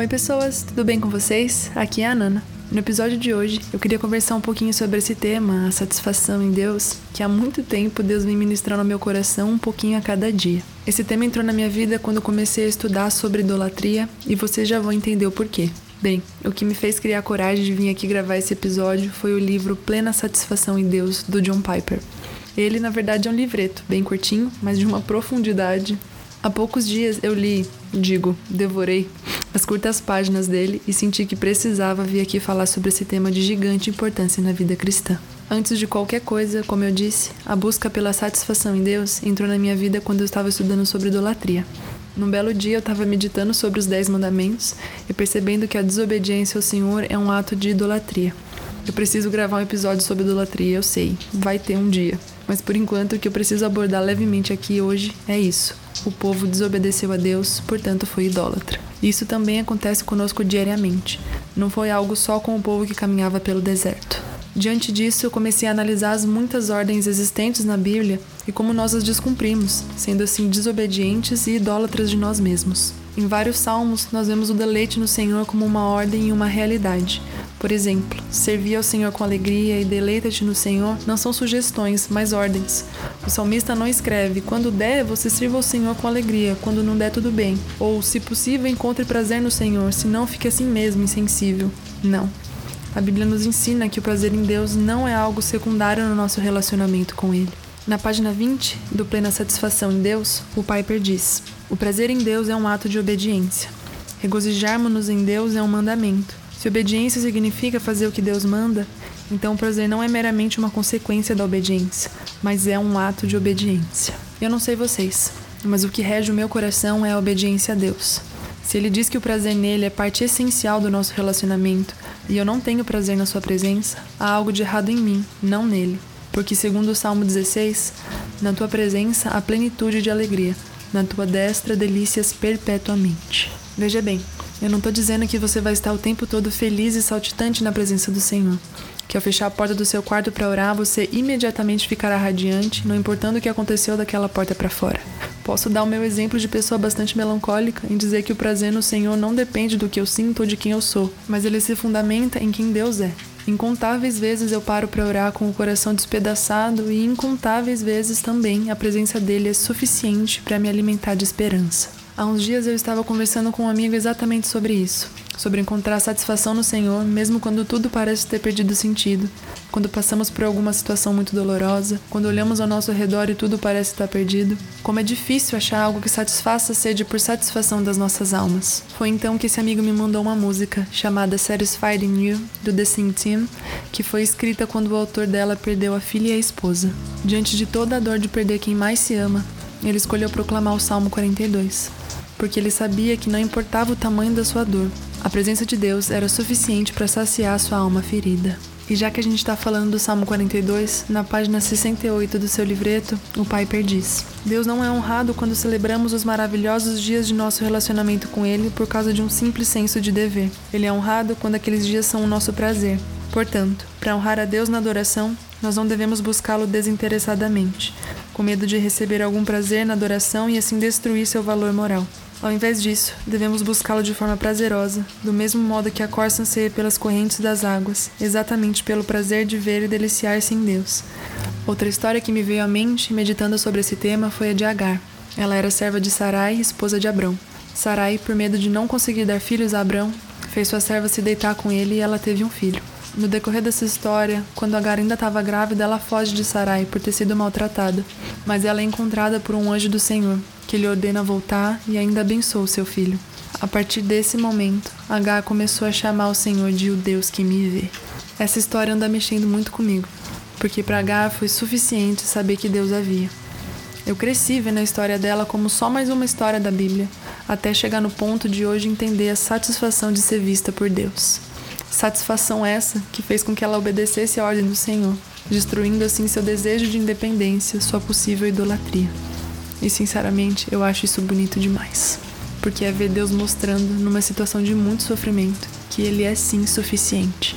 Oi, pessoas, tudo bem com vocês? Aqui é a Nana. No episódio de hoje, eu queria conversar um pouquinho sobre esse tema, a satisfação em Deus, que há muito tempo Deus vem ministrando ao meu coração um pouquinho a cada dia. Esse tema entrou na minha vida quando comecei a estudar sobre idolatria e vocês já vão entender o porquê. Bem, o que me fez criar coragem de vir aqui gravar esse episódio foi o livro Plena Satisfação em Deus, do John Piper. Ele, na verdade, é um livreto, bem curtinho, mas de uma profundidade. Há poucos dias eu li, digo, devorei as curtas páginas dele e senti que precisava vir aqui falar sobre esse tema de gigante importância na vida cristã. Antes de qualquer coisa, como eu disse, a busca pela satisfação em Deus entrou na minha vida quando eu estava estudando sobre idolatria. Num belo dia eu estava meditando sobre os Dez Mandamentos e percebendo que a desobediência ao Senhor é um ato de idolatria. Eu preciso gravar um episódio sobre idolatria, eu sei, vai ter um dia. Mas por enquanto o que eu preciso abordar levemente aqui hoje é isso. O povo desobedeceu a Deus, portanto foi idólatra. Isso também acontece conosco diariamente. Não foi algo só com o povo que caminhava pelo deserto. Diante disso, eu comecei a analisar as muitas ordens existentes na Bíblia e como nós as descumprimos, sendo assim desobedientes e idólatras de nós mesmos. Em vários salmos, nós vemos o deleite no Senhor como uma ordem e uma realidade. Por exemplo, servir ao Senhor com alegria e deleita-te no Senhor não são sugestões, mas ordens. O salmista não escreve: quando der, você sirva ao Senhor com alegria, quando não der, tudo bem. Ou, se possível, encontre prazer no Senhor, se não, fique assim mesmo, insensível. Não. A Bíblia nos ensina que o prazer em Deus não é algo secundário no nosso relacionamento com Ele. Na página 20 do Plena Satisfação em Deus, o Piper diz: O prazer em Deus é um ato de obediência. Regozijarmos-nos em Deus é um mandamento. Se obediência significa fazer o que Deus manda, então o prazer não é meramente uma consequência da obediência, mas é um ato de obediência. Eu não sei vocês, mas o que rege o meu coração é a obediência a Deus. Se ele diz que o prazer nele é parte essencial do nosso relacionamento e eu não tenho prazer na sua presença, há algo de errado em mim, não nele. Porque, segundo o Salmo 16, na tua presença há plenitude de alegria, na tua destra delícias perpetuamente. Veja bem, eu não estou dizendo que você vai estar o tempo todo feliz e saltitante na presença do Senhor. Que ao fechar a porta do seu quarto para orar, você imediatamente ficará radiante, não importando o que aconteceu daquela porta para fora. Posso dar o meu exemplo de pessoa bastante melancólica em dizer que o prazer no Senhor não depende do que eu sinto ou de quem eu sou, mas ele se fundamenta em quem Deus é. Incontáveis vezes eu paro para orar com o coração despedaçado e incontáveis vezes também a presença dele é suficiente para me alimentar de esperança. Há uns dias eu estava conversando com um amigo exatamente sobre isso, sobre encontrar satisfação no Senhor, mesmo quando tudo parece ter perdido sentido, quando passamos por alguma situação muito dolorosa, quando olhamos ao nosso redor e tudo parece estar perdido. Como é difícil achar algo que satisfaça a sede por satisfação das nossas almas. Foi então que esse amigo me mandou uma música chamada Satisfied in You, do The Sing Team, que foi escrita quando o autor dela perdeu a filha e a esposa. Diante de toda a dor de perder quem mais se ama, ele escolheu proclamar o Salmo 42 porque ele sabia que não importava o tamanho da sua dor, a presença de Deus era suficiente para saciar sua alma ferida. E já que a gente está falando do Salmo 42, na página 68 do seu livreto, o Piper diz: Deus não é honrado quando celebramos os maravilhosos dias de nosso relacionamento com Ele por causa de um simples senso de dever. Ele é honrado quando aqueles dias são o nosso prazer. Portanto, para honrar a Deus na adoração, nós não devemos buscá-lo desinteressadamente, com medo de receber algum prazer na adoração e assim destruir seu valor moral. Ao invés disso, devemos buscá-lo de forma prazerosa, do mesmo modo que a corça anseia pelas correntes das águas, exatamente pelo prazer de ver e deliciar-se em Deus. Outra história que me veio à mente, meditando sobre esse tema, foi a de Agar. Ela era serva de Sarai, esposa de Abrão. Sarai, por medo de não conseguir dar filhos a Abrão, fez sua serva se deitar com ele e ela teve um filho. No decorrer dessa história, quando Agar ainda estava grávida, ela foge de Sarai por ter sido maltratada, mas ela é encontrada por um anjo do Senhor, que lhe ordena voltar e ainda abençoa o seu filho. A partir desse momento, Agar começou a chamar o Senhor de o Deus que me vê. Essa história anda mexendo muito comigo, porque para Agar foi suficiente saber que Deus havia. Eu cresci vendo a história dela como só mais uma história da Bíblia, até chegar no ponto de hoje entender a satisfação de ser vista por Deus. Satisfação essa que fez com que ela obedecesse a ordem do Senhor, destruindo assim seu desejo de independência, sua possível idolatria. E sinceramente, eu acho isso bonito demais. Porque é ver Deus mostrando, numa situação de muito sofrimento, que Ele é sim suficiente.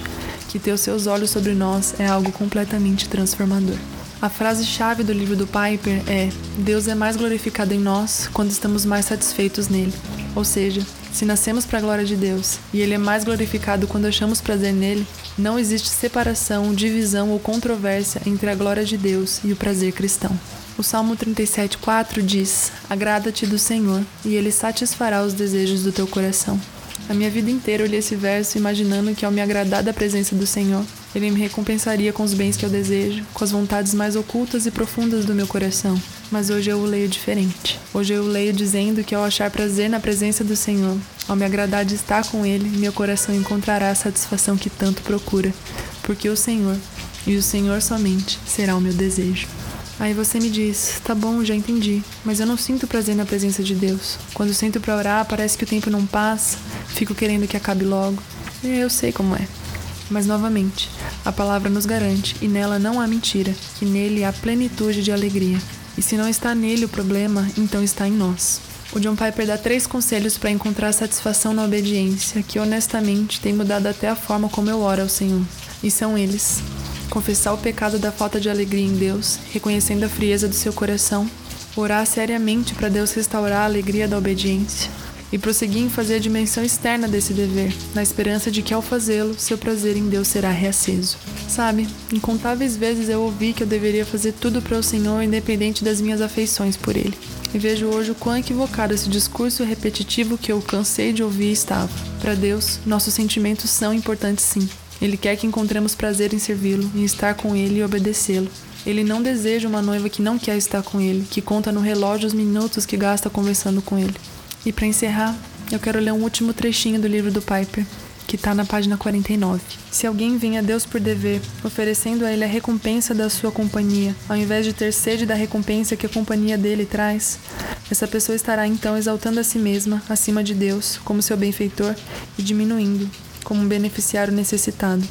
Que ter os seus olhos sobre nós é algo completamente transformador. A frase-chave do livro do Piper é: Deus é mais glorificado em nós quando estamos mais satisfeitos nele. Ou seja, Se nascemos para a glória de Deus e Ele é mais glorificado quando achamos prazer nele, não existe separação, divisão ou controvérsia entre a glória de Deus e o prazer cristão. O Salmo 37,4 diz: Agrada-te do Senhor, e Ele satisfará os desejos do teu coração. A minha vida inteira eu li esse verso imaginando que ao me agradar da presença do Senhor, Ele me recompensaria com os bens que eu desejo, com as vontades mais ocultas e profundas do meu coração. Mas hoje eu o leio diferente. Hoje eu o leio dizendo que ao achar prazer na presença do Senhor, ao me agradar de estar com Ele, meu coração encontrará a satisfação que tanto procura, porque o Senhor, e o Senhor somente, será o meu desejo. Aí você me diz: tá bom, já entendi, mas eu não sinto prazer na presença de Deus. Quando sinto para orar, parece que o tempo não passa, fico querendo que acabe logo. É, eu sei como é. Mas novamente, a palavra nos garante, e nela não há mentira, que nele há plenitude de alegria. E se não está nele o problema, então está em nós. O John Piper dá três conselhos para encontrar satisfação na obediência, que honestamente tem mudado até a forma como eu oro ao Senhor. E são eles: confessar o pecado da falta de alegria em Deus, reconhecendo a frieza do seu coração, orar seriamente para Deus restaurar a alegria da obediência e prosseguir em fazer a dimensão externa desse dever, na esperança de que ao fazê-lo, seu prazer em Deus será reaceso. Sabe, incontáveis vezes eu ouvi que eu deveria fazer tudo para o Senhor independente das minhas afeições por Ele. E vejo hoje o quão equivocado esse discurso repetitivo que eu cansei de ouvir estava. Para Deus, nossos sentimentos são importantes sim, ele quer que encontremos prazer em servi-lo, em estar com ele e obedecê-lo. Ele não deseja uma noiva que não quer estar com ele, que conta no relógio os minutos que gasta conversando com ele. E para encerrar, eu quero ler um último trechinho do livro do Piper, que está na página 49. Se alguém vem a Deus por dever, oferecendo a Ele a recompensa da sua companhia, ao invés de ter sede da recompensa que a companhia dele traz, essa pessoa estará então exaltando a si mesma acima de Deus como seu benfeitor e diminuindo como um beneficiário necessitado.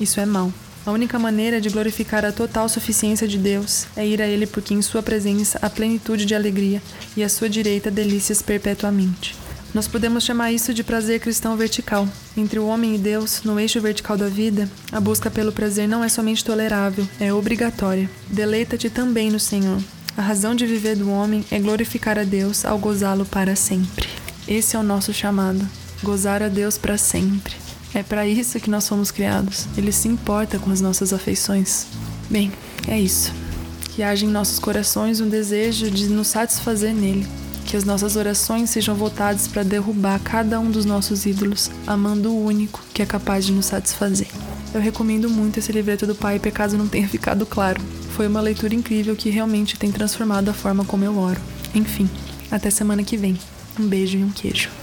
Isso é mal. A única maneira de glorificar a total suficiência de Deus é ir a Ele, porque em Sua presença há plenitude de alegria e à Sua direita delícias perpetuamente. Nós podemos chamar isso de prazer cristão vertical. Entre o homem e Deus, no eixo vertical da vida, a busca pelo prazer não é somente tolerável, é obrigatória. Deleita-te também no Senhor. A razão de viver do homem é glorificar a Deus ao gozá-lo para sempre. Esse é o nosso chamado: gozar a Deus para sempre. É para isso que nós fomos criados. Ele se importa com as nossas afeições. Bem, é isso. Que haja em nossos corações um desejo de nos satisfazer nele. Que as nossas orações sejam voltadas para derrubar cada um dos nossos ídolos, amando o único que é capaz de nos satisfazer. Eu recomendo muito esse livreto do Pai, caso não tenha ficado claro. Foi uma leitura incrível que realmente tem transformado a forma como eu oro. Enfim, até semana que vem. Um beijo e um queijo.